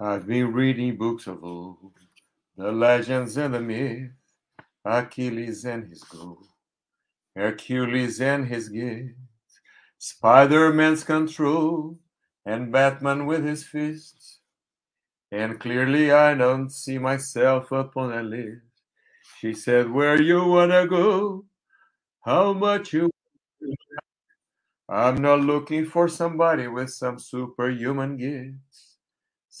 I've been reading books of old, the legends and the myths, Achilles and his gold, Hercules and his gifts, Spider-Man's control, and Batman with his fists. And clearly I don't see myself upon a list. She said, Where you wanna go? How much you I'm not looking for somebody with some superhuman gifts,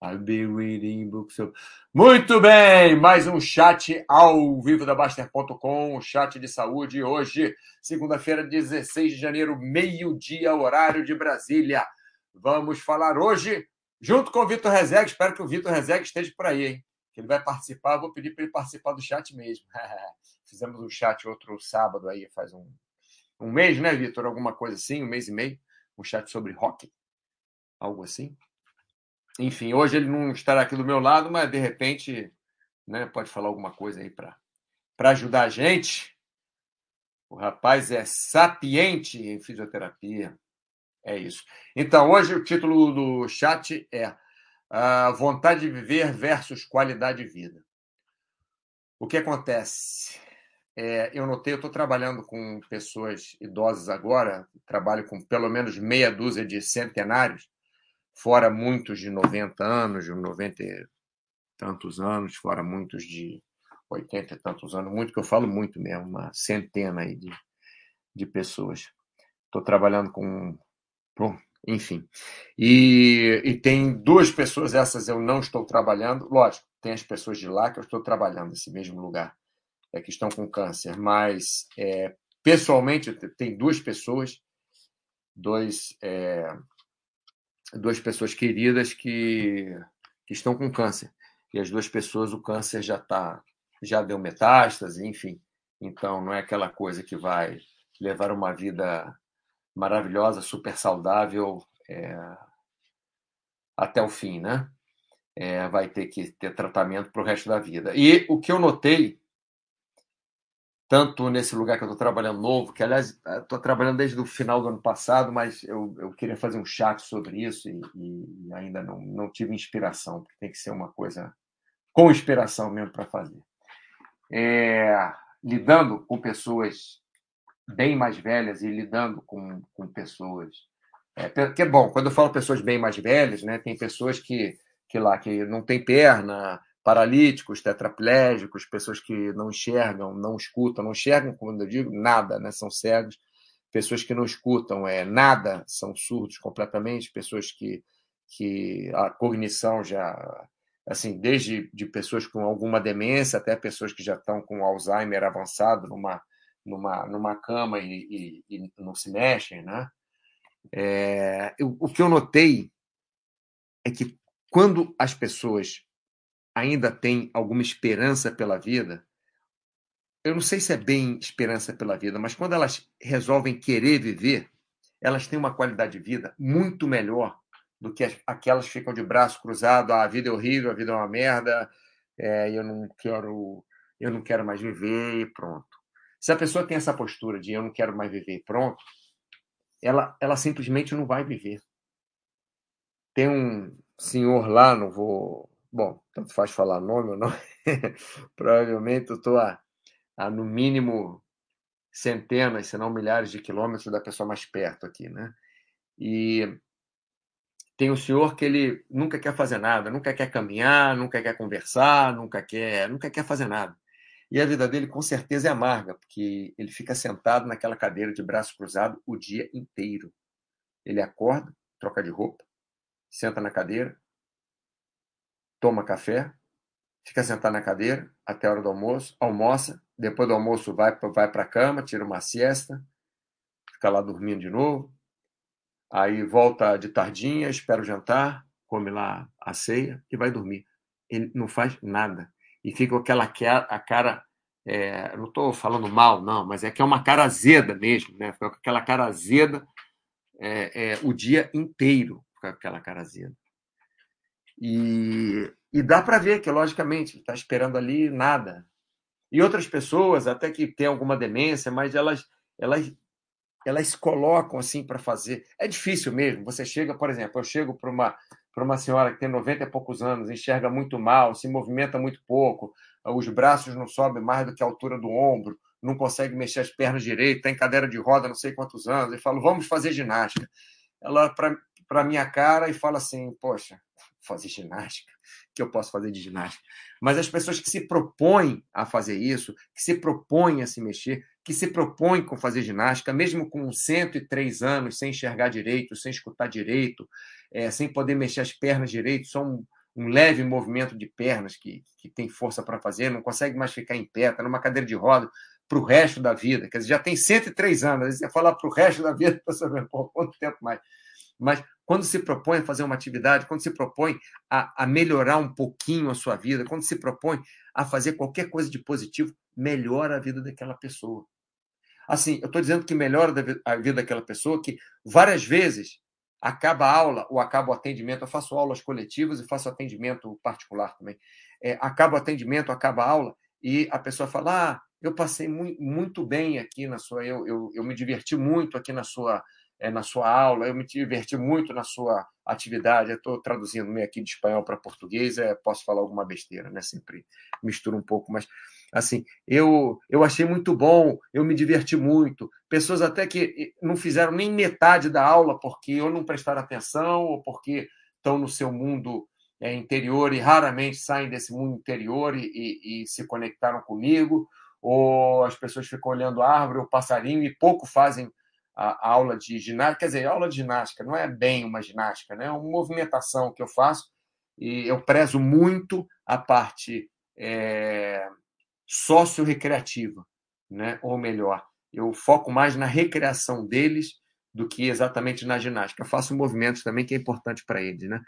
I'll be reading books of... Muito bem, mais um chat ao vivo da Baster.com, chat de saúde hoje, segunda-feira, 16 de janeiro, meio-dia, horário de Brasília. Vamos falar hoje, junto com o Vitor Rezeg, espero que o Vitor Rezeg esteja por aí, hein? Que ele vai participar, vou pedir para ele participar do chat mesmo. Fizemos um chat outro sábado aí, faz um, um mês, né, Vitor? Alguma coisa assim, um mês e meio, um chat sobre rock, algo assim. Enfim, hoje ele não estará aqui do meu lado, mas de repente, né, pode falar alguma coisa aí para ajudar a gente. O rapaz é sapiente em fisioterapia. É isso. Então, hoje o título do chat é a vontade de viver versus qualidade de vida. O que acontece? É, eu notei, eu estou trabalhando com pessoas idosas agora, trabalho com pelo menos meia dúzia de centenários, fora muitos de 90 anos, de 90 e tantos anos, fora muitos de 80 e tantos anos, muito que eu falo muito mesmo, uma centena aí de, de pessoas. Estou trabalhando com. Bom, enfim. E, e tem duas pessoas, essas eu não estou trabalhando, lógico, tem as pessoas de lá que eu estou trabalhando nesse mesmo lugar, é, que estão com câncer, mas é, pessoalmente tem duas pessoas, dois. É, duas pessoas queridas que, que estão com câncer. E as duas pessoas, o câncer já tá, já deu metástase, enfim. Então, não é aquela coisa que vai levar uma vida maravilhosa, super saudável é, até o fim, né? É, vai ter que ter tratamento para o resto da vida. E o que eu notei tanto nesse lugar que eu estou trabalhando novo, que aliás estou trabalhando desde o final do ano passado, mas eu, eu queria fazer um chat sobre isso e, e, ainda não, não tive inspiração, porque tem que ser uma coisa com inspiração mesmo para fazer. É, lidando com pessoas bem mais velhas e lidando com, com pessoas. É, porque, bom, quando eu falo pessoas bem mais velhas, né, tem pessoas que, que lá que não tem perna, paralíticos, tetraplégicos, pessoas que não enxergam, não escutam, não enxergam, quando eu digo nada, né? são cegos, pessoas que não escutam é nada, são surdos completamente, pessoas que, que a cognição já, assim, desde de pessoas com alguma demência até pessoas que já estão com Alzheimer avançado numa, numa, numa cama e, e, e não se mexem, né? É, o que eu notei é que quando as pessoas ainda tem alguma esperança pela vida, eu não sei se é bem esperança pela vida, mas quando elas resolvem querer viver, elas têm uma qualidade de vida muito melhor do que aquelas que ficam de braço cruzado, ah, a vida é horrível, a vida é uma merda, é, eu não quero, eu não quero mais viver e pronto. Se a pessoa tem essa postura de eu não quero mais viver e pronto, ela, ela simplesmente não vai viver. Tem um senhor lá, não vou bom, tanto faz falar nome ou não, provavelmente eu estou a, a, no mínimo, centenas, se não milhares de quilômetros da pessoa mais perto aqui, né? E tem o senhor que ele nunca quer fazer nada, nunca quer caminhar, nunca quer conversar, nunca quer, nunca quer fazer nada. E a vida dele com certeza é amarga, porque ele fica sentado naquela cadeira de braço cruzado o dia inteiro. Ele acorda, troca de roupa, senta na cadeira, toma café, fica sentado na cadeira até a hora do almoço, almoça, depois do almoço vai, vai para a cama, tira uma siesta, fica lá dormindo de novo, aí volta de tardinha, espera o jantar, come lá a ceia e vai dormir. ele não faz nada. E fica aquela a cara. É, não estou falando mal, não, mas é que é uma cara azeda mesmo, né? Fica aquela cara azeda é, é, o dia inteiro, fica aquela cara azeda. E, e dá para ver que, logicamente, está esperando ali nada. E outras pessoas, até que têm alguma demência, mas elas, elas, elas se colocam assim para fazer. É difícil mesmo. Você chega, por exemplo, eu chego para uma uma senhora que tem 90 e poucos anos, enxerga muito mal, se movimenta muito pouco, os braços não sobem mais do que a altura do ombro, não consegue mexer as pernas direito, tem cadeira de roda não sei quantos anos, e falo, vamos fazer ginástica. Ela para minha cara e fala assim, poxa, fazer ginástica? que eu posso fazer de ginástica? Mas as pessoas que se propõem a fazer isso, que se propõem a se mexer, que se propõem a fazer ginástica, mesmo com 103 anos, sem enxergar direito, sem escutar direito, é, sem poder mexer as pernas direito, só um, um leve movimento de pernas que, que tem força para fazer, não consegue mais ficar em pé, está numa cadeira de roda para o resto da vida. Quer dizer, já tem 103 anos, você falar para o resto da vida, para saber quanto tempo mais. Mas quando se propõe a fazer uma atividade, quando se propõe a, a melhorar um pouquinho a sua vida, quando se propõe a fazer qualquer coisa de positivo, melhora a vida daquela pessoa. Assim, eu estou dizendo que melhora a vida daquela pessoa, que várias vezes acaba a aula ou acaba o atendimento, eu faço aulas coletivas e faço atendimento particular também. É, acaba o atendimento, acaba a aula e a pessoa fala: Ah, eu passei muito, bem aqui na sua, eu, eu, eu me diverti muito aqui na sua, é, na sua aula, eu me diverti muito na sua atividade. Estou traduzindo meio aqui de espanhol para português, é, posso falar alguma besteira, né? Sempre misturo um pouco, mas assim, eu, eu achei muito bom, eu me diverti muito. Pessoas até que não fizeram nem metade da aula porque ou não prestaram atenção ou porque estão no seu mundo é, interior e raramente saem desse mundo interior e, e, e se conectaram comigo, ou as pessoas ficam olhando a árvore ou passarinho e pouco fazem a, aula de ginástica, quer dizer, aula de ginástica não é bem uma ginástica, né? é uma movimentação que eu faço e eu prezo muito a parte é, socio-recreativa, né? ou melhor, eu foco mais na recreação deles do que exatamente na ginástica. Eu faço movimentos também que é importante para eles, né?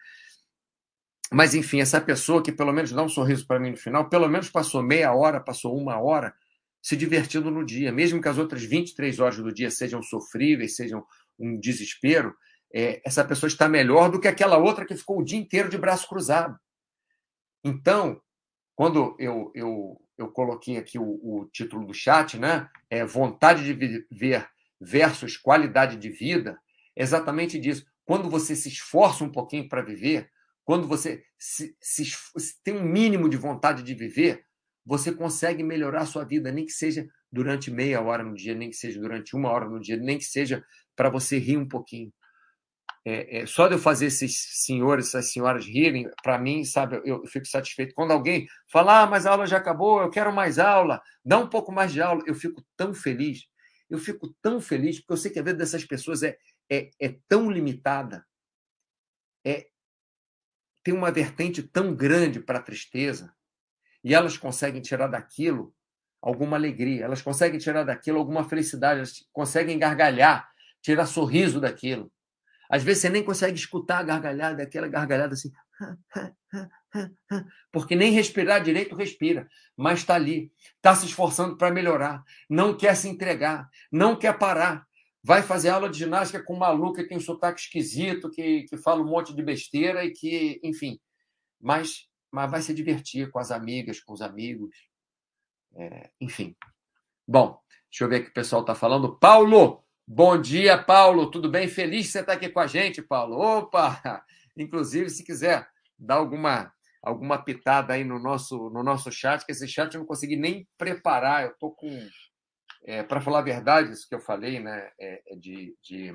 Mas, enfim, essa pessoa que pelo menos dá um sorriso para mim no final, pelo menos passou meia hora, passou uma hora se divertindo no dia, mesmo que as outras 23 horas do dia sejam sofríveis, sejam um desespero, é, essa pessoa está melhor do que aquela outra que ficou o dia inteiro de braço cruzado. Então, quando eu, eu, eu coloquei aqui o, o título do chat, né? É vontade de viver versus qualidade de vida, é exatamente disso. Quando você se esforça um pouquinho para viver, quando você se, se, se tem um mínimo de vontade de viver, você consegue melhorar a sua vida, nem que seja durante meia hora no dia, nem que seja durante uma hora no dia, nem que seja para você rir um pouquinho. É, é, só de eu fazer esses senhores, essas senhoras rirem, para mim, sabe, eu, eu, fico satisfeito. Quando alguém fala, ah, mas a aula já acabou, eu quero mais aula, dá um pouco mais de aula, eu fico tão feliz. Eu fico tão feliz, porque eu sei que a vida dessas pessoas é, é, é tão limitada, é, tem uma vertente tão grande para a tristeza, e elas conseguem tirar daquilo alguma alegria, elas conseguem tirar daquilo alguma felicidade, elas conseguem gargalhar, tirar sorriso daquilo. Às vezes você nem consegue escutar a gargalhada, aquela gargalhada assim, porque nem respirar direito respira, mas está ali, está se esforçando para melhorar, não quer se entregar, não quer parar. Vai fazer aula de ginástica com um maluco que tem um sotaque esquisito, que, que fala um monte de besteira e que, enfim, mas mas vai se divertir com as amigas, com os amigos. É, enfim. Bom, deixa eu ver o que o pessoal está falando. Paulo! Bom dia, Paulo. Tudo bem? Feliz de você estar aqui com a gente, Paulo. Opa! Inclusive, se quiser dar alguma alguma pitada aí no nosso no nosso chat, que esse chat eu não consegui nem preparar. Eu estou com é, para falar a verdade, isso que eu falei, né, é, é de, de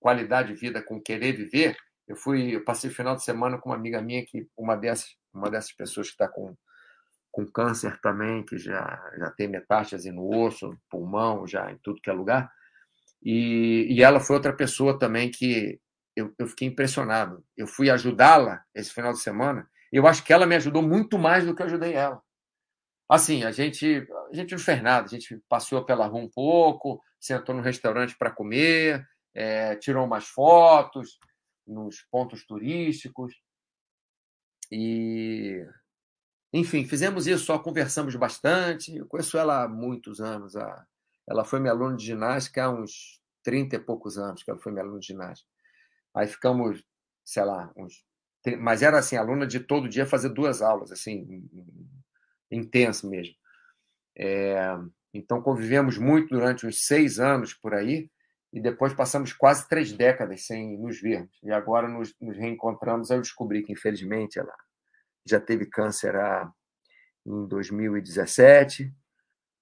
qualidade de vida com querer viver. Eu fui, eu passei o final de semana com uma amiga minha que uma dessas uma dessas pessoas que está com, com câncer também, que já, já tem metástase no osso, no pulmão, já em tudo que é lugar. E, e ela foi outra pessoa também que eu, eu fiquei impressionado. Eu fui ajudá-la esse final de semana, eu acho que ela me ajudou muito mais do que eu ajudei ela. Assim, a gente, a gente não fez nada, a gente passeou pela rua um pouco, sentou no restaurante para comer, é, tirou umas fotos nos pontos turísticos, e, enfim, fizemos isso, só conversamos bastante. Eu conheço ela há muitos anos. Ela foi minha aluna de ginástica há uns 30 e poucos anos que ela foi minha aluna de ginástica. Aí ficamos, sei lá, uns. Mas era assim, aluna de todo dia fazer duas aulas, assim, intenso mesmo. É... Então convivemos muito durante uns seis anos por aí e depois passamos quase três décadas sem nos vermos. E agora nos, nos reencontramos. Eu descobri que, infelizmente, ela já teve câncer há, em 2017.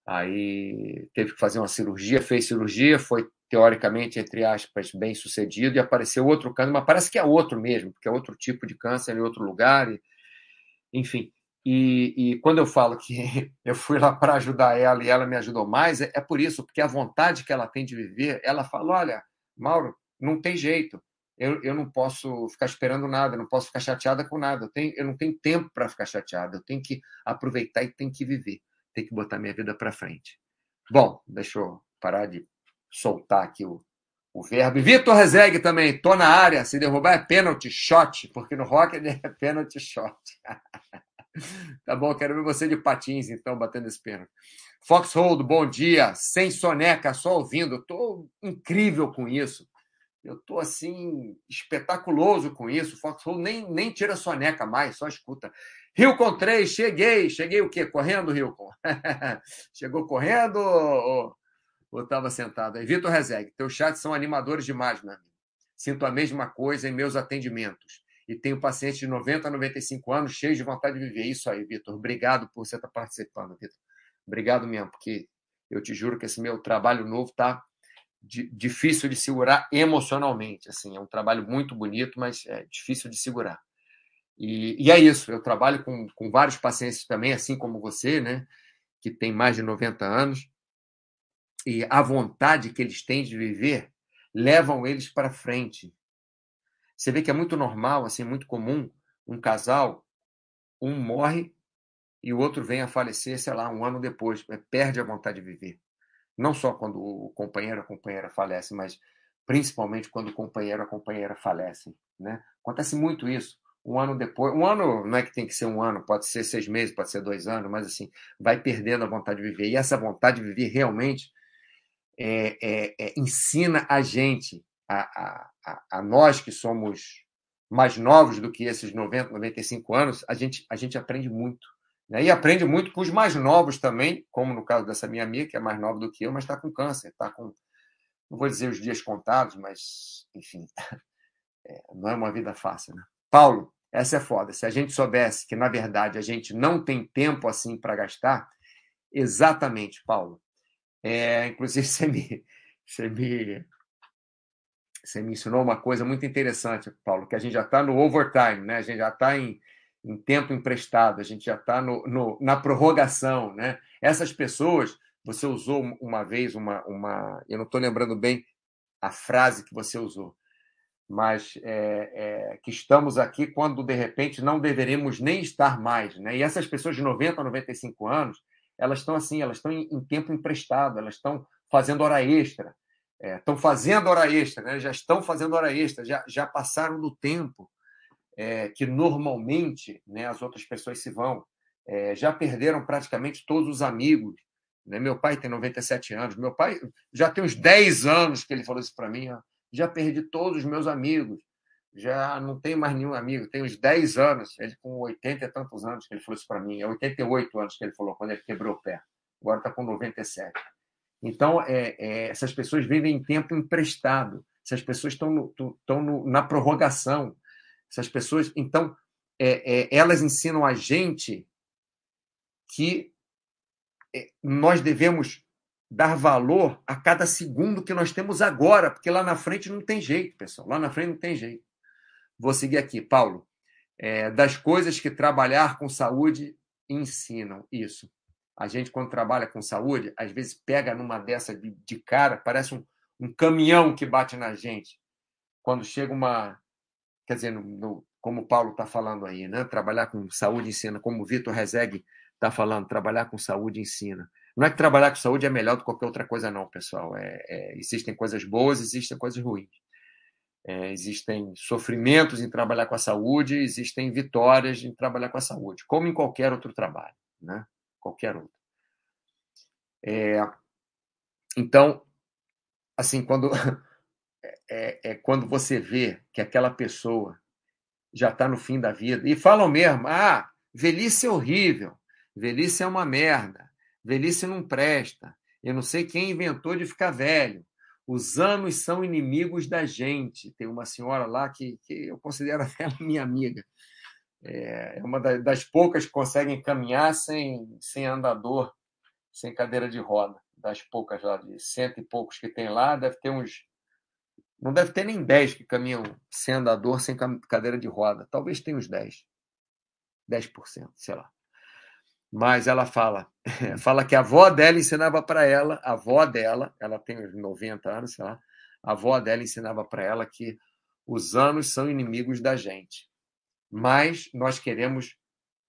Aí teve que fazer uma cirurgia, fez cirurgia, foi teoricamente, entre aspas, bem sucedido, e apareceu outro câncer, mas parece que é outro mesmo, porque é outro tipo de câncer em outro lugar. E, enfim, e, e, quando eu falo que eu fui lá para ajudar ela e ela me ajudou mais, é, é, por isso, porque a vontade que ela tem de viver, ela fala: olha, Mauro, não tem jeito, eu, eu não posso ficar esperando nada, não posso ficar chateada com nada, eu, tenho, eu não tenho tempo para ficar chateada, eu tenho que aproveitar e tenho que viver, tenho que botar minha vida para frente. Bom, deixa eu parar de soltar aqui o, o verbo. Vitor Rezegue também, tô na área, se derrubar é pênalti, shot, porque no rock é pênalti, shot. Tá bom, quero ver você de patins, então, batendo esse pênalti. Foxhold, bom dia. Sem soneca, só ouvindo. Estou incrível com isso. Eu estou assim, espetaculoso com isso. Foxhold nem, nem tira soneca mais, só escuta. Hilcon 3, cheguei. Cheguei o quê? Correndo, Hilcon? Chegou correndo ou estava sentado? Vitor Rezegue, teus chats são animadores demais, meu. Sinto a mesma coisa em meus atendimentos e tenho pacientes de 90 a 95 anos cheios de vontade de viver. Isso aí, Vitor. Obrigado por você estar participando, Vitor. Obrigado mesmo, porque eu te juro que esse meu trabalho novo está difícil de segurar emocionalmente. Assim, é um trabalho muito bonito, mas é difícil de segurar. E, e é isso. Eu trabalho com, com vários pacientes também, assim como você, né, que tem mais de 90 anos. E a vontade que eles têm de viver levam eles para frente. Você vê que é muito normal, assim, muito comum, um casal, um morre e o outro vem a falecer, sei lá, um ano depois, é, perde a vontade de viver. Não só quando o companheiro ou a companheira falece, mas principalmente quando o companheiro ou a companheira falecem. Né? Acontece muito isso. Um ano depois, um ano não é que tem que ser um ano, pode ser seis meses, pode ser dois anos, mas assim, vai perdendo a vontade de viver. E essa vontade de viver realmente é, é, é, ensina a gente a, a, a, nós que somos mais novos do que esses 90, 95 anos, a gente, a gente aprende muito. Né? E aprende muito com os mais novos também, como no caso dessa minha amiga, que é mais nova do que eu, mas está com câncer, está com, não vou dizer os dias contados, mas, enfim, é, não é uma vida fácil. Né? Paulo, essa é foda. Se a gente soubesse que, na verdade, a gente não tem tempo assim para gastar, exatamente, Paulo. É, inclusive, você me, você me você me ensinou uma coisa muito interessante, Paulo, que a gente já está no overtime, né? a gente já está em, em, tempo emprestado, a gente já está na prorrogação. Né? Essas pessoas, você usou uma vez uma. uma eu não estou lembrando bem a frase que você usou, mas é, é, que estamos aqui quando de repente não deveremos nem estar mais. Né? E essas pessoas de 90 a 95 anos, elas estão assim, elas estão em, em tempo emprestado, elas estão fazendo hora extra estão é, fazendo hora extra, né? já estão fazendo hora extra, já, já passaram do tempo é, que normalmente né, as outras pessoas se vão. É, já perderam praticamente todos os amigos. Né? Meu pai tem 97 anos, meu pai já tem uns 10 anos que ele falou isso para mim. Ó, já perdi todos os meus amigos, já não tenho mais nenhum amigo, tem uns 10 anos, ele com 80 e tantos anos que ele falou isso para mim, é 88 anos que ele falou quando ele quebrou o pé, agora está com 97. Então, é, é, essas pessoas vivem em tempo emprestado, essas pessoas estão, no, no, na prorrogação, essas pessoas. Então, é, é elas ensinam a gente que é, nós devemos dar valor a cada segundo que nós temos agora, porque lá na frente não tem jeito, pessoal. Lá na frente não tem jeito. Vou seguir aqui, Paulo. É, das coisas que trabalhar com saúde ensinam isso. A gente, quando trabalha com saúde, às vezes pega numa dessa de, de cara, parece um, um caminhão que bate na gente. Quando chega uma. Quer dizer, no, no, como o Paulo está falando aí, né? trabalhar com saúde ensina, como o Vitor Rezegue está falando, trabalhar com saúde ensina. Não é que trabalhar com saúde é melhor do que qualquer outra coisa, não, pessoal. É, é, existem coisas boas, existem coisas ruins. É, existem sofrimentos em trabalhar com a saúde, existem vitórias em trabalhar com a saúde, como em qualquer outro trabalho, né? Qualquer outro. É, então, assim, quando é, é, quando você vê que aquela pessoa já está no fim da vida e falam mesmo, ah, velhice é horrível, velhice é uma merda, velhice não presta, eu não sei quem inventou de ficar velho, os anos são inimigos da gente. Tem uma senhora lá que, que eu considero ela minha amiga. É, é uma das poucas que conseguem caminhar sem, sem andador, sem cadeira de roda. Das poucas lá, de cento e poucos que tem lá, deve ter uns. Não deve ter nem dez que caminham sem andador, sem cadeira de roda. Talvez tenha uns dez. 10%, sei lá. Mas ela fala, fala que a avó dela ensinava para ela, a avó dela, ela tem uns 90 anos, sei lá, a avó dela ensinava para ela que os anos são inimigos da gente. Mas nós queremos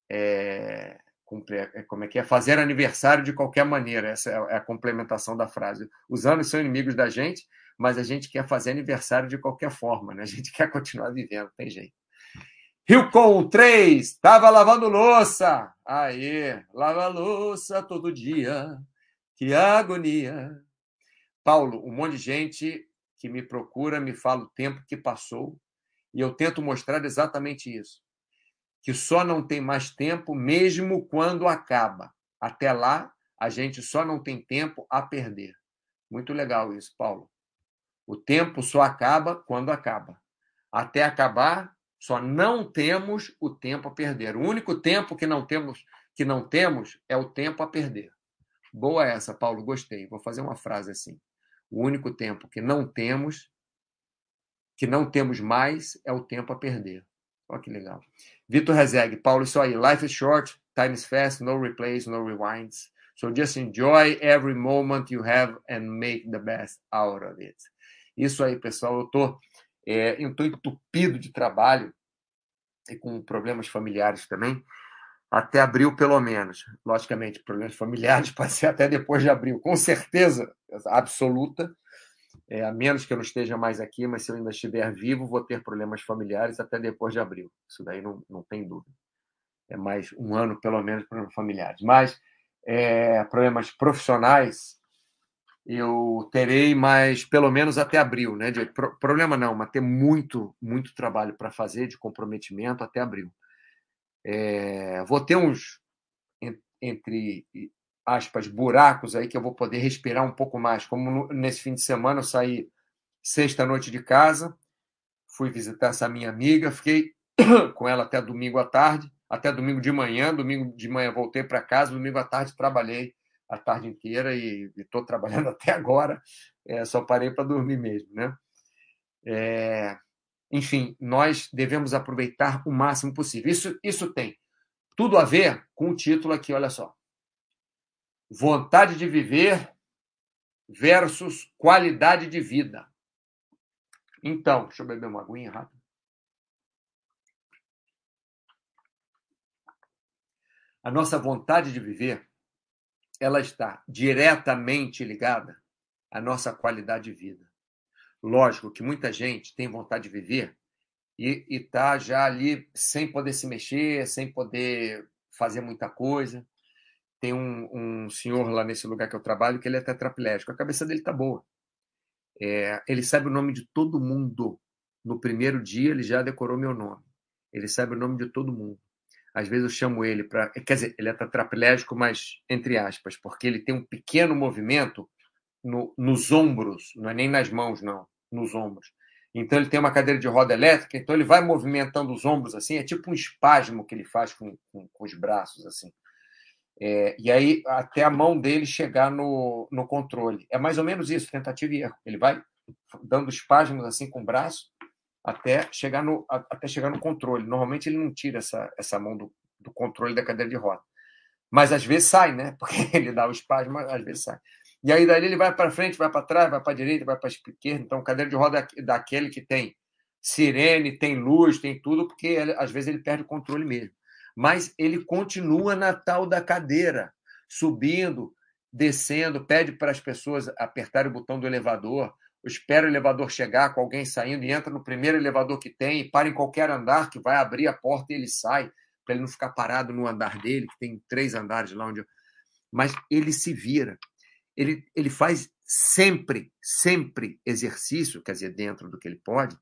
é, cumprir, é, como é que é? Fazer aniversário de qualquer maneira. Essa é a complementação da frase. Os anos são inimigos da gente, mas a gente quer fazer aniversário de qualquer forma, né? A gente quer continuar vivendo, tem jeito. Rilcon 3, estava lavando louça. Aí, lava louça todo dia. Que agonia. Paulo, um monte de gente que me procura me fala o tempo que passou e eu tento mostrar exatamente isso. Que só não tem mais tempo mesmo quando acaba. Até lá, a gente só não tem tempo a perder. Muito legal isso, Paulo. O tempo só acaba quando acaba. Até acabar, só não temos o tempo a perder. O único tempo que não temos que não temos é o tempo a perder. Boa essa, Paulo, gostei. Vou fazer uma frase assim. O único tempo que não temos que não temos mais é o tempo a perder. Olha que legal. Vitor Rezeg, Paulo, isso aí. Life is short, time is fast, no replays, no rewinds. So just enjoy every moment you have and make the best out of it. Isso aí, pessoal. Eu tô é, eu estou entupido de trabalho e com problemas familiares também, até abril pelo menos. Logicamente, problemas familiares pode ser até depois de abril, com certeza absoluta. É, a menos que eu não esteja mais aqui, mas se eu ainda estiver vivo, vou ter problemas familiares até depois de abril. Isso daí não, não tem dúvida. É mais um ano, pelo menos, problemas familiares. Mas é, problemas profissionais, eu terei mais pelo menos até abril, né? De, pro, problema não, mas ter muito, muito trabalho para fazer de comprometimento até abril. É, vou ter uns entre aspas buracos aí que eu vou poder respirar um pouco mais. Como nesse fim de semana eu saí sexta noite de casa, fui visitar essa minha amiga, fiquei com ela até domingo à tarde, até domingo de manhã, domingo de manhã voltei para casa, domingo à tarde trabalhei a tarde inteira e estou trabalhando até agora, é, só parei para dormir mesmo. Né? É, enfim, nós devemos aproveitar o máximo possível. Isso, isso tem tudo a ver com o título aqui, olha só. Vontade de viver versus qualidade de vida. Então, deixa eu beber uma aguinha rápido. A nossa vontade de viver ela está diretamente ligada à nossa qualidade de vida. Lógico que muita gente tem vontade de viver e está já ali sem poder se mexer, sem poder fazer muita coisa. Tem um, um, senhor lá nesse lugar que eu trabalho que ele é tetraplégico. A cabeça dele está boa. É, ele sabe o nome de todo mundo. No primeiro dia ele já decorou meu nome. Ele sabe o nome de todo mundo. Às vezes eu chamo ele para. Quer dizer, ele é tetraplégico, mas entre aspas, porque ele tem um pequeno movimento no, nos ombros, não é nem nas mãos, não, nos ombros. Então ele tem uma cadeira de roda elétrica, então ele vai movimentando os ombros assim, é tipo um espasmo que ele faz com, com, com os braços assim. É, e aí até a mão dele chegar no, no controle. É mais ou menos isso, tentativa e erro. Ele vai dando espasmos assim com o braço até chegar no, até chegar no controle. Normalmente ele não tira essa, essa mão do, do controle da cadeira de roda. Mas às vezes sai, né? Porque ele dá o espasmo, às vezes sai. E aí dali ele vai para frente, vai para trás, vai para a direita, vai para a esquerda. Então, cadeira de roda é daquele que tem sirene, tem luz, tem tudo, porque às vezes ele perde o controle mesmo. Mas ele continua na tal da cadeira, subindo, descendo, pede para as pessoas apertarem o botão do elevador, espera o elevador chegar com alguém saindo e entra no primeiro elevador que tem e para em qualquer andar que vai abrir a porta e ele sai, para ele não ficar parado no andar dele, que tem três andares lá onde. Eu... Mas ele se vira. Ele, ele faz sempre, sempre exercício, quer dizer, dentro do que ele pode,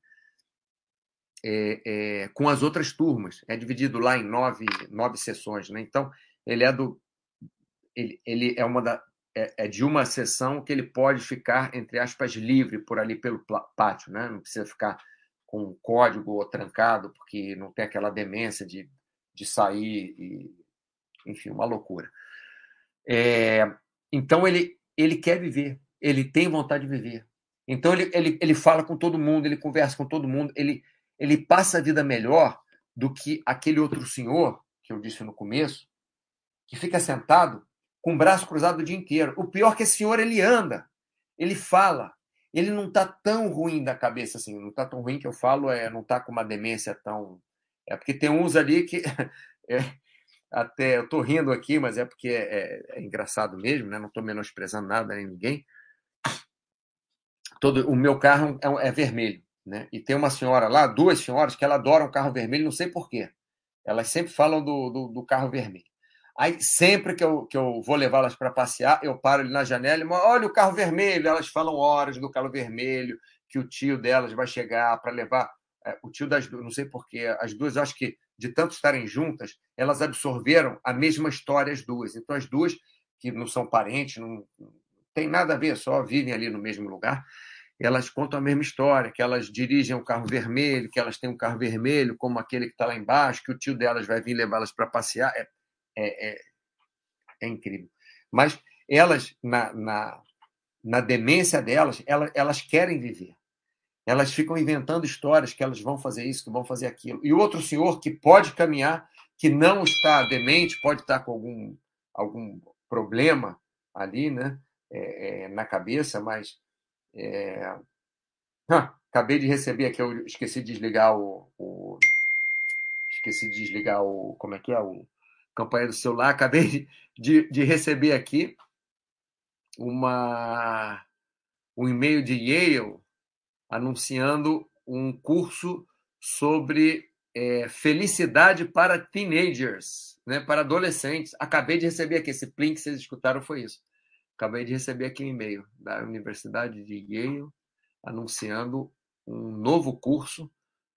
é, é, com as outras turmas. É dividido lá em nove, nove sessões. Né? Então, ele é do. Ele, ele é uma da, é, é, de uma sessão que ele pode ficar, entre aspas, livre por ali pelo pátio, né? não precisa ficar com um código ou trancado, porque não tem aquela demência de, de sair e. Enfim, uma loucura. É, então, ele, ele quer viver, ele tem vontade de viver. Então, ele, ele, ele fala com todo mundo, ele conversa com todo mundo, ele, ele passa a vida melhor do que aquele outro senhor, que eu disse no começo, que fica sentado com o braço cruzado o dia inteiro. O pior é que esse senhor ele anda, ele fala, ele não está tão ruim da cabeça assim, não está tão ruim que eu falo, é, não está com uma demência tão. É porque tem uns ali que. É, até eu estou rindo aqui, mas é porque é, é, é engraçado mesmo, né? não estou menosprezando nada nem ninguém. Todo, o meu carro é, é, vermelho. Né? E tem uma senhora lá, duas senhoras, que ela adoram carro vermelho, não sei porquê. Elas sempre falam do, do, do carro vermelho. Aí, sempre que eu, que eu vou levá-las para passear, eu paro ali na janela e olha o carro vermelho. Elas falam horas do carro vermelho, que o tio delas vai chegar para levar. É, o tio das duas, não sei porquê, as duas, acho que de tanto estarem juntas, elas absorveram a mesma história, as duas. Então, as duas, que não são parentes, não, não tem nada a ver, só vivem ali no mesmo lugar, elas contam a mesma história, que elas dirigem um carro vermelho, que elas têm um carro vermelho, como aquele que está lá embaixo, que o tio delas vai vir levá-las para passear. É, é, é, é incrível. Mas elas, na, na, na demência delas, elas, elas querem viver. Elas ficam inventando histórias que elas vão fazer isso, que vão fazer aquilo. E o outro senhor que pode caminhar, que não está demente, pode estar com algum, algum problema ali, né, é, é, na cabeça, mas é... Ah, acabei de receber aqui, eu esqueci de desligar o, o, esqueci de desligar o como é que é o campanha do celular. Acabei de, de receber aqui uma, um e-mail de Yale anunciando um curso sobre é, felicidade para teenagers, né, para adolescentes. Acabei de receber aqui, esse link que vocês escutaram foi isso. Acabei de receber aqui um e-mail da Universidade de Yale anunciando um novo curso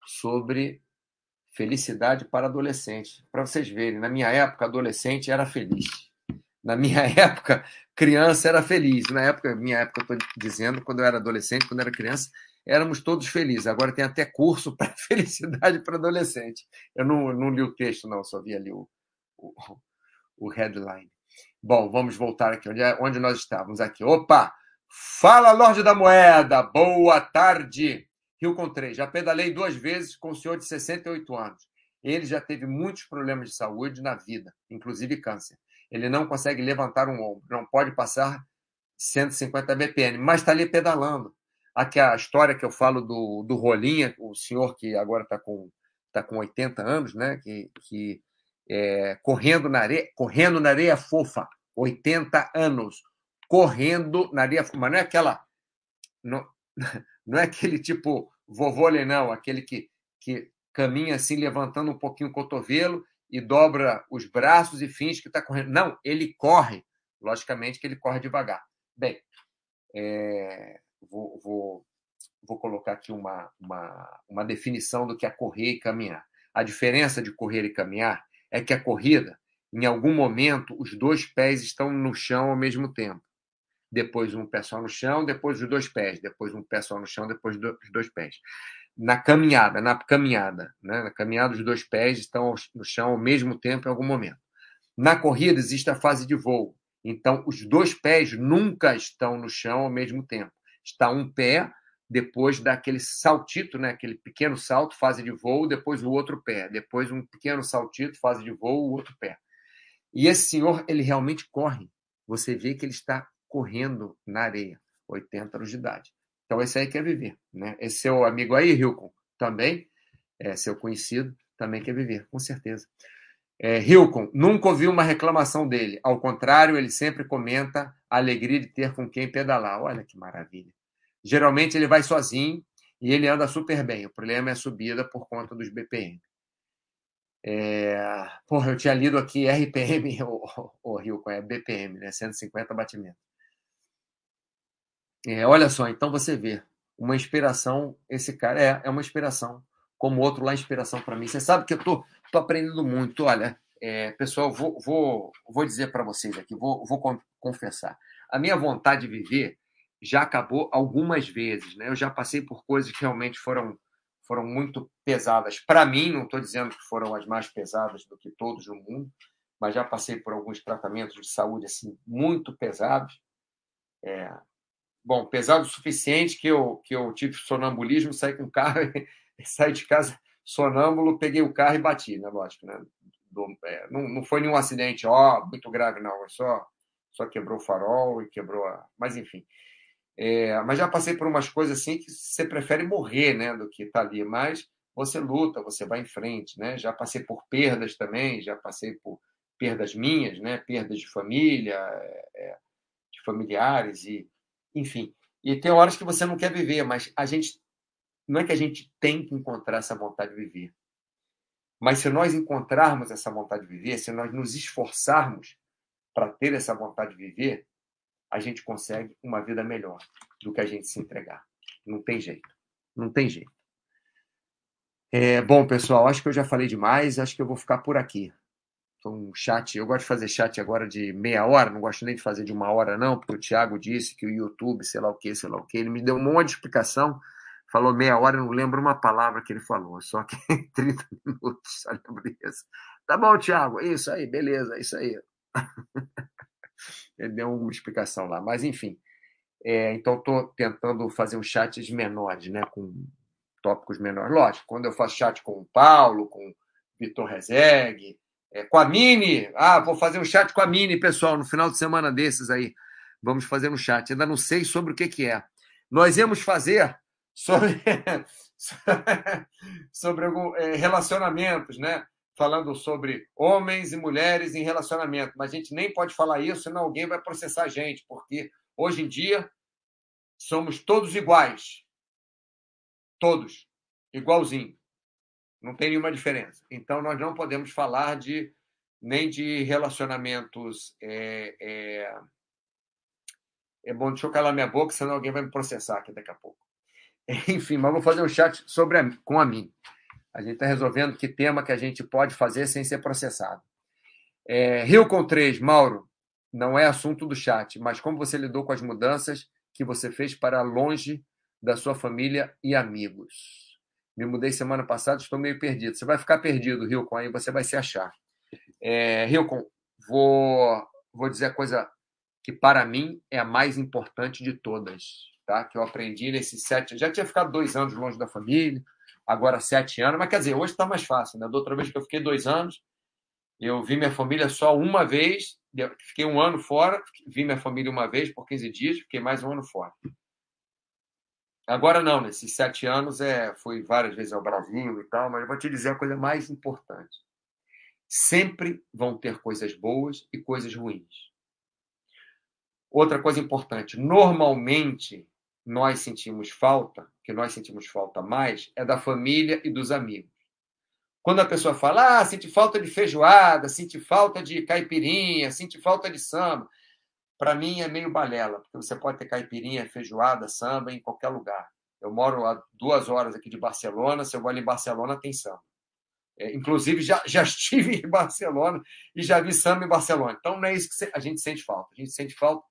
sobre Felicidade para adolescente. Para vocês verem, na minha época, adolescente era feliz. Na minha época, criança era feliz. Na época, minha época, estou dizendo, quando eu era adolescente, quando eu era criança, éramos todos felizes. Agora tem até curso para felicidade para adolescente. Eu não, não li o texto, não, só vi ali o, o, o headline. Bom, vamos voltar aqui. Onde, é, onde nós estávamos? Aqui. Opa! Fala, Lorde da Moeda! Boa tarde! Rio com 3. Já pedalei duas vezes com um senhor de 68 anos. Ele já teve muitos problemas de saúde na vida, inclusive câncer. Ele não consegue levantar um ombro, não pode passar 150 BPM, mas está ali pedalando. Aqui a história que eu falo do, do Rolinha, o senhor que agora está com, tá com 80 anos, né? que, que é, correndo, na areia, correndo na areia fofa, 80 anos, correndo na areia fofa, mas não é aquela. Não, não é aquele tipo vovô não, aquele que, que caminha assim, levantando um pouquinho o cotovelo e dobra os braços e finge que está correndo. Não, ele corre. Logicamente que ele corre devagar. Bem, é, vou, vou, vou colocar aqui uma, uma, uma definição do que é correr e caminhar. A diferença de correr e caminhar é que a corrida, em algum momento, os dois pés estão no chão ao mesmo tempo depois um pé só no chão, depois os dois pés, depois um pé só no chão, depois os dois pés. Na caminhada, na caminhada, né? na caminhada os dois pés estão no chão ao mesmo tempo em algum momento. Na corrida existe a fase de voo, então os dois pés nunca estão no chão ao mesmo tempo. Está um pé depois daquele saltito, né? aquele pequeno salto, fase de voo, depois o outro pé, depois um pequeno saltito, fase de voo, o outro pé. E esse senhor, ele realmente corre. Você vê que ele está correndo na areia, 80 anos de idade. Então, esse aí quer viver. Né? Esse seu amigo aí, Hilcon, também, é seu conhecido, também quer viver, com certeza. É, Hilcon, nunca ouvi uma reclamação dele. Ao contrário, ele sempre comenta a alegria de ter com quem pedalar. Olha que maravilha. Geralmente ele vai sozinho e ele anda super bem. O problema é a subida por conta dos BPM. É... Porra, eu tinha lido aqui RPM, o, Rio, é BPM, né? 150 batimentos. É, olha só, então você vê uma inspiração. Esse cara é, é uma inspiração, como outro lá, inspiração para mim. Você sabe que eu tô, tô aprendendo muito. Olha, é, pessoal, vou, vou, vou dizer para vocês aqui, vou, vou confessar. A minha vontade de viver já acabou algumas vezes. Né? Eu já passei por coisas que realmente foram, foram muito pesadas. Para mim, não estou dizendo que foram as mais pesadas do que todos no mundo, mas já passei por alguns tratamentos de saúde assim muito pesados. É, bom, pesado o suficiente que eu, que eu tive sonambulismo, saí com o carro, saí de casa sonâmbulo, peguei o carro e bati, né? Lógico, né? Do, é, não, não foi nenhum acidente, ó, muito grave, não, só, só quebrou o farol e quebrou a. Mas enfim. É, mas já passei por umas coisas assim que você prefere morrer, né, do que estar tá ali. Mas você luta, você vai em frente, né? Já passei por perdas também, já passei por perdas minhas, né? Perdas de família, é, de familiares e enfim. E tem horas que você não quer viver, mas a gente não é que a gente tem que encontrar essa vontade de viver. Mas se nós encontrarmos essa vontade de viver, se nós nos esforçarmos para ter essa vontade de viver, a gente consegue uma vida melhor do que a gente se entregar. Não tem jeito. Não tem jeito. É, bom, pessoal, acho que eu já falei demais, acho que eu vou ficar por aqui um chat. Eu gosto de fazer chat agora de meia hora, não gosto nem de fazer de uma hora, não, porque o Thiago disse que o YouTube, sei lá o que, sei lá o que, ele me deu um monte de explicação, falou meia hora, eu não lembro uma palavra que ele falou, só que 30 minutos, só lembro disso. Tá bom, Thiago, isso aí, beleza, isso aí. ele deu uma explicação lá, mas enfim. É, então, estou tentando fazer uns chats menores, né, com tópicos menores. Lógico, quando eu faço chat com o Paulo, com o Vitor Rezegue, é, com a Mini. Ah, vou fazer um chat com a Mini, pessoal, no final de semana desses aí. Vamos fazer um chat. Ainda não sei sobre o que, que é. Nós íamos fazer sobre, sobre algum, é, relacionamentos, né? Falando sobre homens e mulheres em relacionamento. Mas a gente nem pode falar isso, senão alguém vai processar a gente, porque hoje em dia somos todos iguais. Todos. Igualzinho. Não tem nenhuma diferença. Então, nós não podemos falar de nem de relacionamentos. É, é, é bom, deixa eu calar minha boca, senão alguém vai me processar aqui daqui a pouco. Enfim, mas vou fazer um chat sobre a, com a mim. A gente está resolvendo que tema que a gente pode fazer sem ser processado. É, Rio com 3, Mauro, não é assunto do chat, mas como você lidou com as mudanças que você fez para longe da sua família e amigos? Me mudei semana passada, estou meio perdido. Você vai ficar perdido, Rilcon, aí você vai se achar. É, Rilcon, vou, vou dizer a coisa que para mim é a mais importante de todas, tá? Que eu aprendi nesses sete. Já tinha ficado dois anos longe da família, agora sete anos, mas quer dizer, hoje está mais fácil, né? Da outra vez que eu fiquei dois anos, eu vi minha família só uma vez, fiquei um ano fora, vi minha família uma vez por 15 dias, fiquei mais um ano fora. Agora não, nesses sete anos é, fui várias vezes ao Brasil e tal, mas vou te dizer a coisa mais importante. Sempre vão ter coisas boas e coisas ruins. Outra coisa importante, normalmente nós sentimos falta, que nós sentimos falta mais, é da família e dos amigos. Quando a pessoa fala, ah, sente falta de feijoada, sente falta de caipirinha, sente falta de samba, para mim é meio balela, porque você pode ter caipirinha, feijoada, samba em qualquer lugar. Eu moro a duas horas aqui de Barcelona, se eu vou ali em Barcelona, tem samba. É, inclusive, já, já estive em Barcelona e já vi samba em Barcelona. Então, não é isso que a gente sente falta. A gente sente falta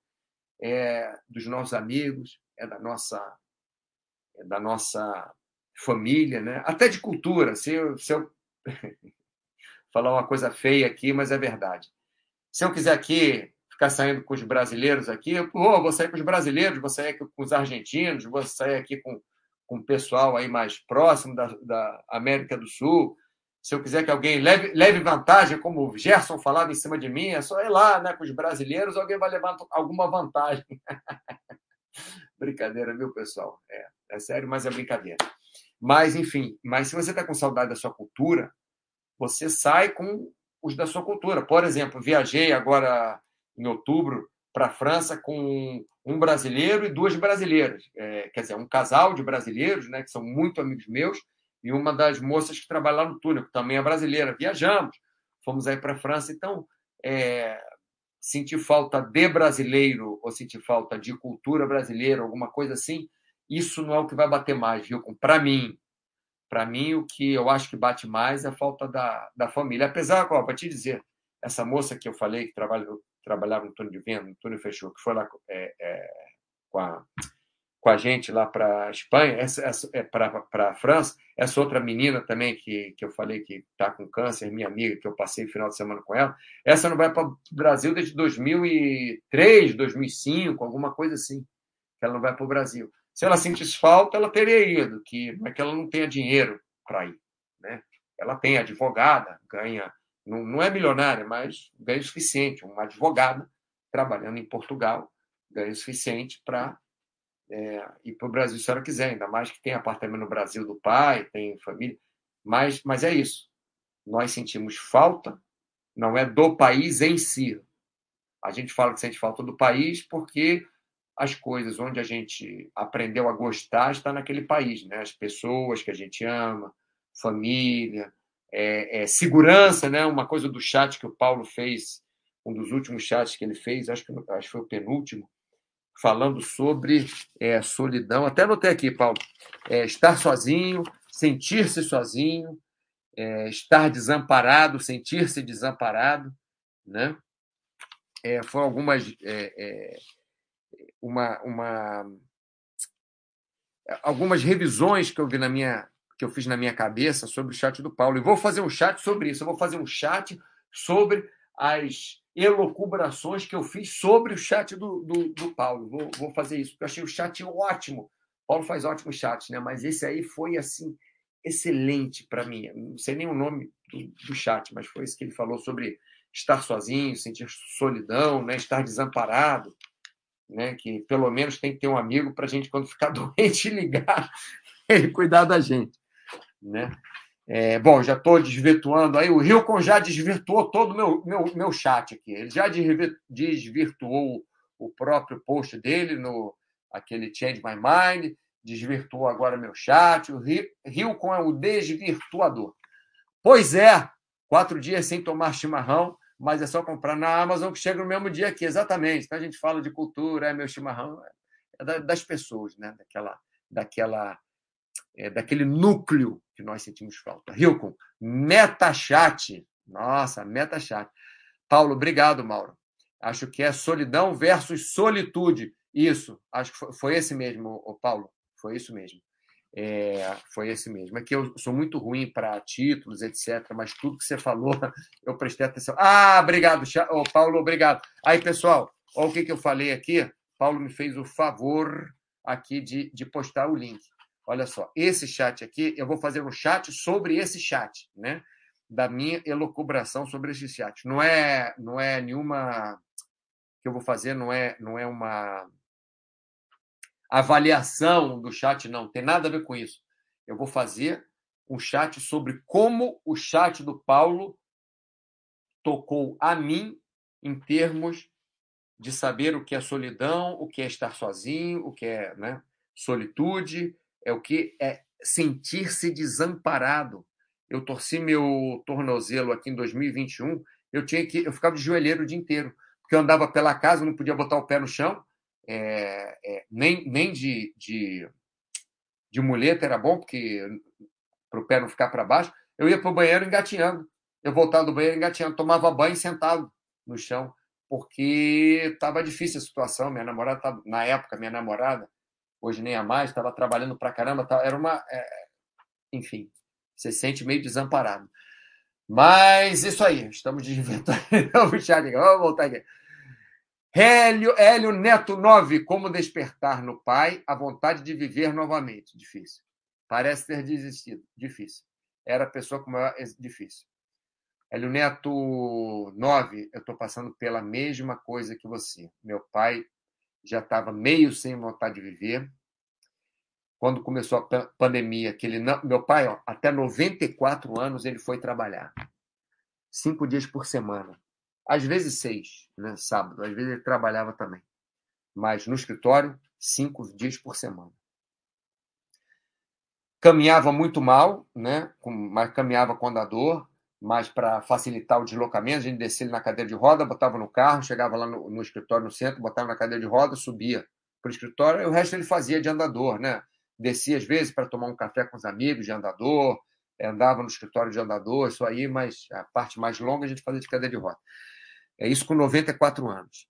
é, dos nossos amigos, é da nossa, é da nossa família, né? até de cultura. Se eu, se eu falar uma coisa feia aqui, mas é verdade. Se eu quiser aqui ficar saindo com os brasileiros aqui. Eu, oh, vou sair com os brasileiros, vou sair com os argentinos, vou sair aqui com, com o pessoal aí mais próximo da, da América do Sul. Se eu quiser que alguém leve, leve vantagem, como o Gerson falava em cima de mim, é só ir lá né, com os brasileiros, alguém vai levar alguma vantagem. brincadeira, viu, pessoal? É, é sério, mas é brincadeira. Mas, enfim, mas se você está com saudade da sua cultura, você sai com os da sua cultura. Por exemplo, viajei agora em outubro para a França com um brasileiro e duas brasileiras. É, quer dizer, um casal de brasileiros, né, que são muito amigos meus, e uma das moças que trabalha lá no túnel, que também é brasileira. Viajamos, fomos aí para a França. Então, é, sentir falta de brasileiro ou sentir falta de cultura brasileira, alguma coisa assim, isso não é o que vai bater mais, viu? Para mim, para mim, o que eu acho que bate mais é a falta da, da família. Apesar, ó, para te dizer, essa moça que eu falei que trabalha, trabalhava no túnel de venda, no túnel fechou, que foi lá é, é, com a com a gente lá para a Espanha, essa, essa, é, para a França, essa outra menina também que, que eu falei que está com câncer, minha amiga, que eu passei o final de semana com ela, essa não vai para o Brasil desde 2003, 2005, alguma coisa assim, ela não vai para o Brasil. Se ela sentisse falta, ela teria ido, que é que ela não tenha dinheiro para ir. Né? Ela tem advogada, ganha, não, não é milionária, mas ganha o suficiente, uma advogada trabalhando em Portugal, ganha o suficiente para é, ir para o Brasil se ela quiser, ainda mais que tem apartamento no Brasil do pai, tem família. Mas, mas é isso. Nós sentimos falta, não é do país em si. A gente fala que sente falta do país porque as coisas onde a gente aprendeu a gostar está naquele país, né? As pessoas que a gente ama, família, é, é, segurança, né? Uma coisa do chat que o Paulo fez, um dos últimos chats que ele fez, acho que, acho que foi o penúltimo, falando sobre é, solidão. Até anotei aqui, Paulo. É, estar sozinho, sentir-se sozinho, é, estar desamparado, sentir-se desamparado, né? É, foram algumas é, é, uma, uma algumas revisões que eu vi na minha que eu fiz na minha cabeça sobre o chat do Paulo e vou fazer um chat sobre isso. Eu vou fazer um chat sobre as elocubrações que eu fiz sobre o chat do, do, do Paulo. Vou, vou, fazer isso, porque eu achei o chat ótimo. Paulo faz ótimos chats, né? Mas esse aí foi assim excelente para mim. Não sei nem o nome do, do, chat, mas foi isso que ele falou sobre estar sozinho, sentir solidão, né? Estar desamparado, né? Que pelo menos tem que ter um amigo para a gente quando ficar doente ligar ele cuidar da gente, né? É, bom, já estou desvirtuando aí. O Hilcon já desvirtuou todo o meu, meu, meu chat aqui. Ele já desvirtuou o próprio post dele no aquele Change My Mind, desvirtuou agora meu chat. O Hilcon é o desvirtuador. Pois é, quatro dias sem tomar chimarrão, mas é só comprar na Amazon que chega no mesmo dia aqui, exatamente. Então a gente fala de cultura, é meu chimarrão, é das pessoas, né? daquela, daquela é, daquele núcleo que nós sentimos falta. Hilcon, metachat. Nossa, metachat. Paulo, obrigado, Mauro. Acho que é solidão versus solitude. Isso, acho que foi esse mesmo, Paulo. Foi isso mesmo. É, foi esse mesmo. É que eu sou muito ruim para títulos, etc., mas tudo que você falou, eu prestei atenção. Ah, obrigado, oh, Paulo, obrigado. Aí, pessoal, olha o que, que eu falei aqui. Paulo me fez o favor aqui de, de postar o link. Olha só, esse chat aqui, eu vou fazer um chat sobre esse chat, né? Da minha elucubração sobre esse chat. Não é, não é nenhuma que eu vou fazer, não é, não é uma avaliação do chat, não. Tem nada a ver com isso. Eu vou fazer um chat sobre como o chat do Paulo tocou a mim em termos de saber o que é solidão, o que é estar sozinho, o que é né, solitude, é o que é sentir-se desamparado. Eu torci meu tornozelo aqui em 2021, eu tinha que eu ficava de joelheiro o dia inteiro, porque eu andava pela casa, não podia botar o pé no chão, é, é, nem, nem de, de, de muleta era bom, porque para o pé não ficar para baixo. Eu ia para o banheiro engatinhando. Eu voltava do banheiro engatinhando, tomava banho sentado no chão, porque estava difícil a situação. Minha namorada, tava, na época, minha namorada, hoje nem a mais, estava trabalhando para caramba, era uma. É, enfim, você se sente meio desamparado. Mas isso aí, estamos desventando o chat. Vamos voltar aqui. Hélio, Hélio Neto 9, como despertar no pai a vontade de viver novamente? Difícil. Parece ter desistido. Difícil. Era a pessoa com maior. Difícil. Hélio Neto 9, eu estou passando pela mesma coisa que você. Meu pai já estava meio sem vontade de viver. Quando começou a pandemia, que ele não, meu pai, ó, até 94 anos, ele foi trabalhar. Cinco dias por semana. às vezes seis, né? sábado, às vezes ele trabalhava também. Mas no escritório, cinco dias por semana. Caminhava muito mal, né? mas caminhava com andador, mas para facilitar o deslocamento, a gente descia ele na cadeira de roda, botava no carro, chegava lá no, no escritório no centro, botava na cadeira de roda, subia para o escritório, e o resto ele fazia de andador, né? Descia às vezes para tomar um café com os amigos de andador, andava no escritório de andador, isso aí, mas a parte mais longa a gente fazia de cadeira de roda. É isso com 94 anos.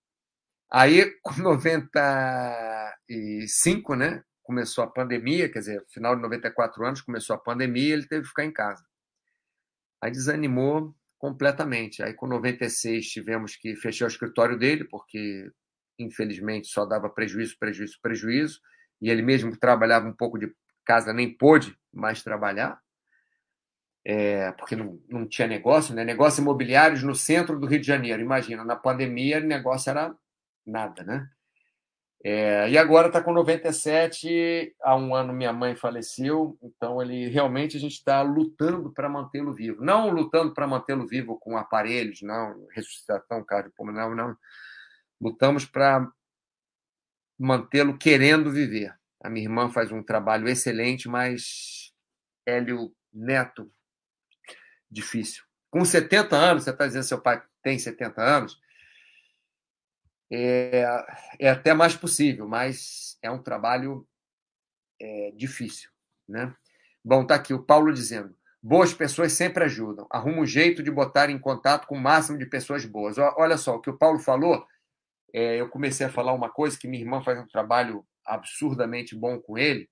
Aí, com 95, né? Começou a pandemia, quer dizer, final de 94 anos, começou a pandemia, ele teve que ficar em casa. Aí desanimou completamente. Aí, com 96, tivemos que fechar o escritório dele, porque, infelizmente, só dava prejuízo, prejuízo, prejuízo. E ele mesmo trabalhava um pouco de casa, nem pôde mais trabalhar, é, porque não, não tinha negócio, né? Negócios imobiliários no centro do Rio de Janeiro. Imagina, na pandemia o negócio era nada, né? É, e agora está com 97. Há um ano minha mãe faleceu, então ele realmente a gente está lutando para mantê-lo vivo. Não lutando para mantê-lo vivo com aparelhos, não, ressuscitação cardiopulmonar, não. Lutamos para mantê-lo querendo viver. A minha irmã faz um trabalho excelente, mas Hélio Neto, difícil. Com 70 anos, você está dizendo seu pai tem 70 anos, é, é até mais possível, mas é um trabalho é, difícil. Né? Bom, está aqui o Paulo dizendo: boas pessoas sempre ajudam. Arruma um jeito de botar em contato com o máximo de pessoas boas. Olha só, o que o Paulo falou, é, eu comecei a falar uma coisa que minha irmã faz um trabalho absurdamente bom com ele,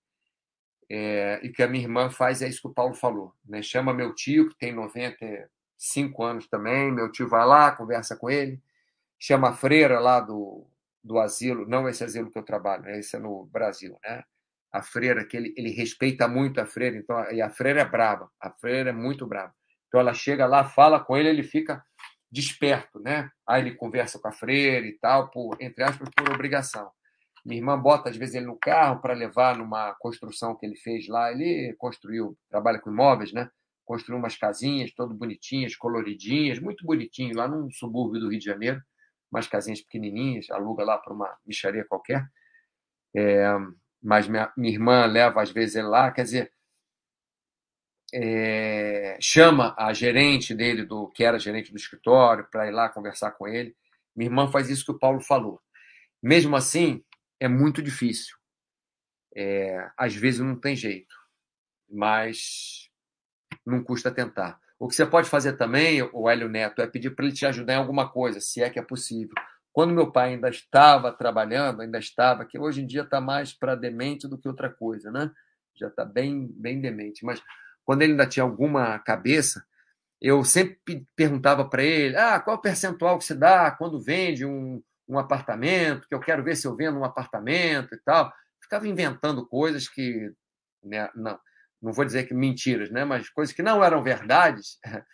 é, e que a minha irmã faz é isso que o Paulo falou. Né? Chama meu tio, que tem 95 anos também, meu tio vai lá, conversa com ele, chama freira lá do, do asilo, não esse asilo que eu trabalho, né? esse é no Brasil, né? A freira, que ele, ele respeita muito a freira, então, e a freira é brava, a freira é muito brava. Então ela chega lá, fala com ele, ele fica desperto, né? Aí ele conversa com a freira e tal, por, entre aspas, por obrigação. Minha irmã bota, às vezes, ele no carro para levar numa construção que ele fez lá. Ele construiu, trabalha com imóveis, né? Construiu umas casinhas, todo bonitinhas, coloridinhas, muito bonitinho, lá num subúrbio do Rio de Janeiro umas casinhas pequenininhas, aluga lá para uma micharia qualquer. É, mas minha, minha irmã leva às vezes ele lá, quer dizer, é, chama a gerente dele, do que era gerente do escritório, para ir lá conversar com ele. Minha irmã faz isso que o Paulo falou. Mesmo assim, é muito difícil. É, às vezes não tem jeito, mas não custa tentar. O que você pode fazer também, o Hélio Neto, é pedir para ele te ajudar em alguma coisa, se é que é possível. Quando meu pai ainda estava trabalhando, ainda estava, que hoje em dia está mais para demente do que outra coisa, né? Já está bem, bem demente. Mas quando ele ainda tinha alguma cabeça, eu sempre perguntava para ele: ah, qual o percentual que você dá quando vende um, um apartamento? Que eu quero ver se eu vendo um apartamento e tal. Ficava inventando coisas que né, não, não vou dizer que mentiras, né, mas coisas que não eram verdades,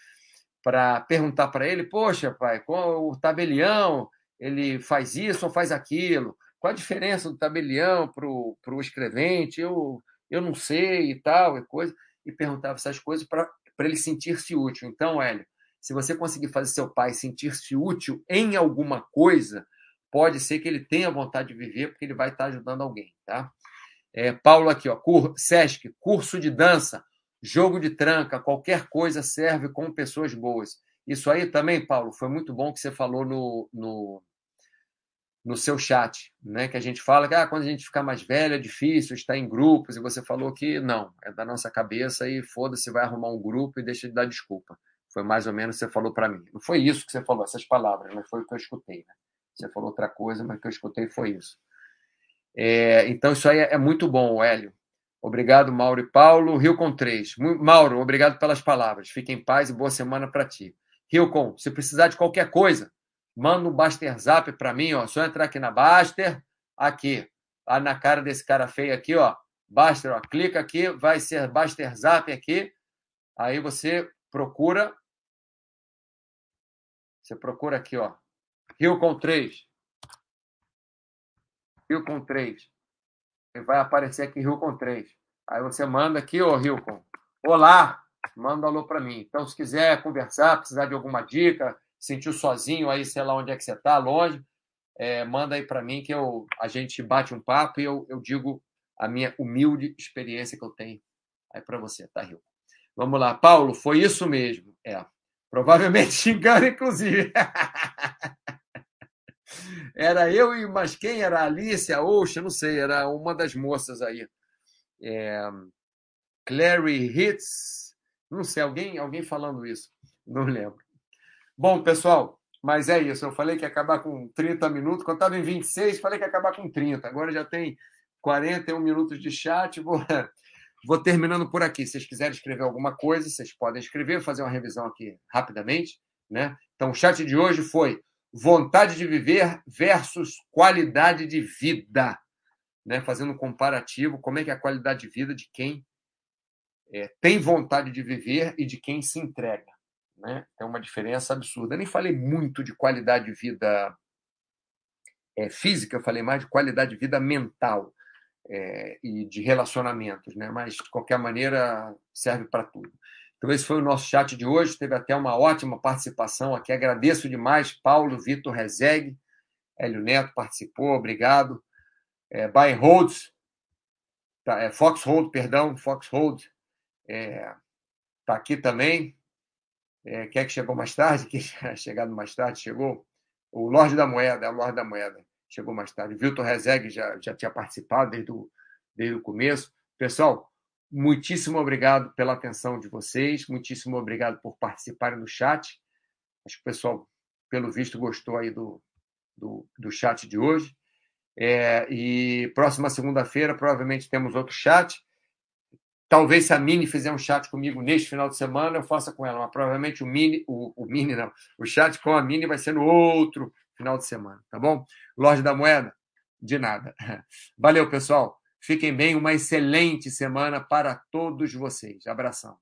para perguntar para ele: Poxa, pai, o tabelião ele faz isso ou faz aquilo? Qual a diferença do tabelião para o escrevente? Eu, eu não sei e tal, e coisa. E perguntava essas coisas para ele sentir-se útil. Então, Hélio, se você conseguir fazer seu pai sentir-se útil em alguma coisa, pode ser que ele tenha vontade de viver, porque ele vai estar ajudando alguém, tá? É, Paulo aqui, ó, cur, Sesc, curso de dança, jogo de tranca, qualquer coisa serve com pessoas boas. Isso aí também, Paulo, foi muito bom que você falou no, no, no seu chat, né? Que a gente fala que ah, quando a gente ficar mais velho é difícil estar em grupos, e você falou que não, é da nossa cabeça e foda-se, vai arrumar um grupo e deixa de dar desculpa. Foi mais ou menos o que você falou para mim. Não foi isso que você falou, essas palavras, mas foi o que eu escutei. Né? Você falou outra coisa, mas o que eu escutei foi isso. É, então, isso aí é, é muito bom, Hélio. Obrigado, Mauro e Paulo. Rilcon 3. Mauro, obrigado pelas palavras. Fique em paz e boa semana para ti. Rilcon, se precisar de qualquer coisa, manda um Baster Zap para mim, ó. Só entrar aqui na Baster, aqui, lá na cara desse cara feio aqui, ó. Baster, ó, clica aqui, vai ser Baster Zap aqui. Aí você procura. Você procura aqui, ó. Rilcon 3. Rio com 3. Ele vai aparecer aqui Rio com 3. Aí você manda aqui, ô Rilcon, olá, manda um alô para mim. Então, se quiser conversar, precisar de alguma dica, sentiu sozinho aí, sei lá onde é que você está, longe, é, manda aí para mim que eu, a gente bate um papo e eu, eu digo a minha humilde experiência que eu tenho aí para você, tá, Rio? Vamos lá, Paulo, foi isso mesmo. É, provavelmente te engano, inclusive. era eu e mas quem era a Alice, a Oxa, não sei, era uma das moças aí. É, Clary Hitz, não sei, alguém, alguém falando isso, não lembro. Bom, pessoal, mas é isso. Eu falei que ia acabar com 30 minutos. Quando estava em 26, falei que ia acabar com 30. Agora já tem 41 minutos de chat. Vou, vou terminando por aqui. Se vocês quiserem escrever alguma coisa, vocês podem escrever, fazer uma revisão aqui rapidamente. Né? Então, o chat de hoje foi vontade de viver versus qualidade de vida. Né? Fazendo um comparativo, como é que é a qualidade de vida de quem é, tem vontade de viver e de quem se entrega. Né? É uma diferença absurda. Eu nem falei muito de qualidade de vida é, física, eu falei mais de qualidade de vida mental é, e de relacionamentos, né? mas de qualquer maneira serve para tudo. Então, esse foi o nosso chat de hoje. Teve até uma ótima participação aqui. Agradeço demais, Paulo Vitor Rezeg, Hélio Neto participou, obrigado. É, Holds, tá, é, Foxhold, perdão, Foxhold, está é, tá aqui também. É, é que chegou mais tarde? Quem chegado mais tarde chegou? O Lorde da Moeda, é o Lorde da Moeda, chegou mais tarde. Vilton Rezeg já, já tinha participado desde o, desde o começo. Pessoal, muitíssimo obrigado pela atenção de vocês, muitíssimo obrigado por participarem no chat. Acho que o pessoal, pelo visto, gostou aí do, do, do chat de hoje. É, e próxima segunda-feira, provavelmente temos outro chat. Talvez se a Mini fizer um chat comigo neste final de semana, eu faça com ela. Mas provavelmente o Mini, o, o Mini não, o chat com a Mini vai ser no outro final de semana, tá bom? Loja da Moeda, de nada. Valeu, pessoal. Fiquem bem, uma excelente semana para todos vocês. Abração.